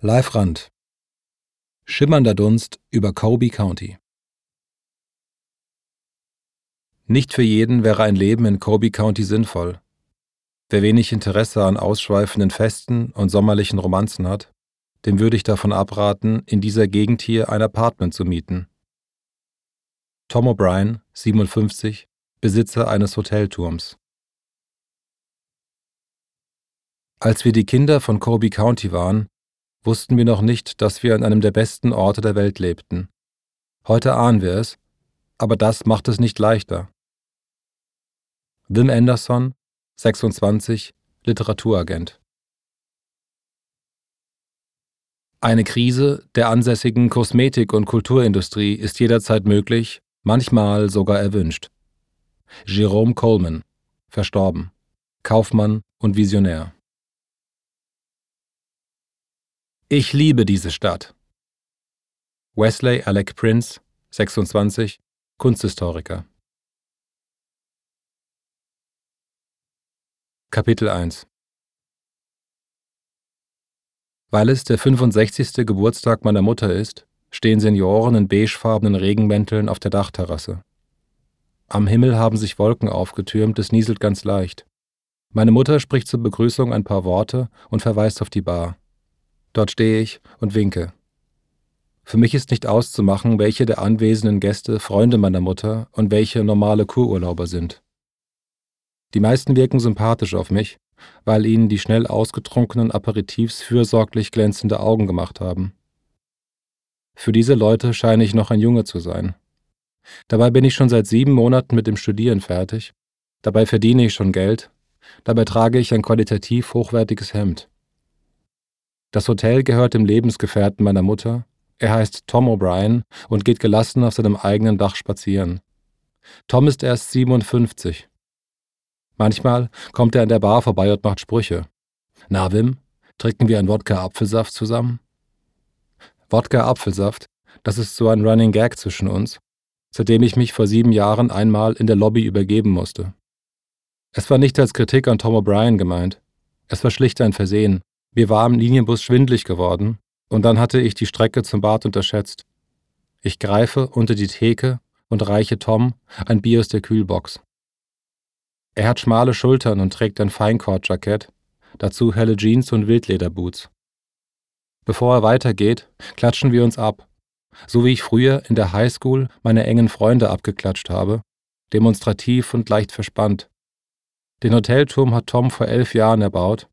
Live-Rand. Schimmernder Dunst über Colby County. Nicht für jeden wäre ein Leben in Colby County sinnvoll. Wer wenig Interesse an ausschweifenden Festen und sommerlichen Romanzen hat, dem würde ich davon abraten, in dieser Gegend hier ein Apartment zu mieten. Tom O'Brien, 57, Besitzer eines Hotelturms. Als wir die Kinder von Colby County waren, wussten wir noch nicht, dass wir an einem der besten Orte der Welt lebten. Heute ahnen wir es, aber das macht es nicht leichter. Wim Anderson, 26, Literaturagent. Eine Krise der ansässigen Kosmetik- und Kulturindustrie ist jederzeit möglich, manchmal sogar erwünscht. Jerome Coleman, verstorben, Kaufmann und Visionär. Ich liebe diese Stadt. Wesley Alec Prince, 26, Kunsthistoriker. Kapitel 1 Weil es der 65. Geburtstag meiner Mutter ist, stehen Senioren in beigefarbenen Regenmänteln auf der Dachterrasse. Am Himmel haben sich Wolken aufgetürmt, es nieselt ganz leicht. Meine Mutter spricht zur Begrüßung ein paar Worte und verweist auf die Bar. Dort stehe ich und winke. Für mich ist nicht auszumachen, welche der anwesenden Gäste Freunde meiner Mutter und welche normale Kururlauber sind. Die meisten wirken sympathisch auf mich, weil ihnen die schnell ausgetrunkenen Aperitifs fürsorglich glänzende Augen gemacht haben. Für diese Leute scheine ich noch ein Junge zu sein. Dabei bin ich schon seit sieben Monaten mit dem Studieren fertig, dabei verdiene ich schon Geld, dabei trage ich ein qualitativ hochwertiges Hemd. Das Hotel gehört dem Lebensgefährten meiner Mutter. Er heißt Tom O'Brien und geht gelassen auf seinem eigenen Dach spazieren. Tom ist erst 57. Manchmal kommt er an der Bar vorbei und macht Sprüche. Na, Wim, trinken wir ein Wodka-Apfelsaft zusammen? Wodka-Apfelsaft, das ist so ein Running Gag zwischen uns, seitdem ich mich vor sieben Jahren einmal in der Lobby übergeben musste. Es war nicht als Kritik an Tom O'Brien gemeint. Es war schlicht ein Versehen. Mir war am Linienbus schwindlig geworden und dann hatte ich die Strecke zum Bad unterschätzt. Ich greife unter die Theke und reiche Tom ein Bier aus der Kühlbox. Er hat schmale Schultern und trägt ein Feinkordjackett, dazu helle Jeans und Wildlederboots. Bevor er weitergeht, klatschen wir uns ab, so wie ich früher in der Highschool meine engen Freunde abgeklatscht habe, demonstrativ und leicht verspannt. Den Hotelturm hat Tom vor elf Jahren erbaut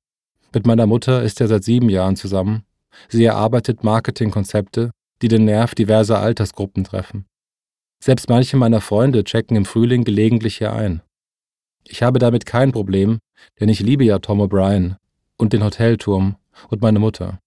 mit meiner Mutter ist er seit sieben Jahren zusammen. Sie erarbeitet Marketingkonzepte, die den Nerv diverser Altersgruppen treffen. Selbst manche meiner Freunde checken im Frühling gelegentlich hier ein. Ich habe damit kein Problem, denn ich liebe ja Tom O'Brien und den Hotelturm und meine Mutter.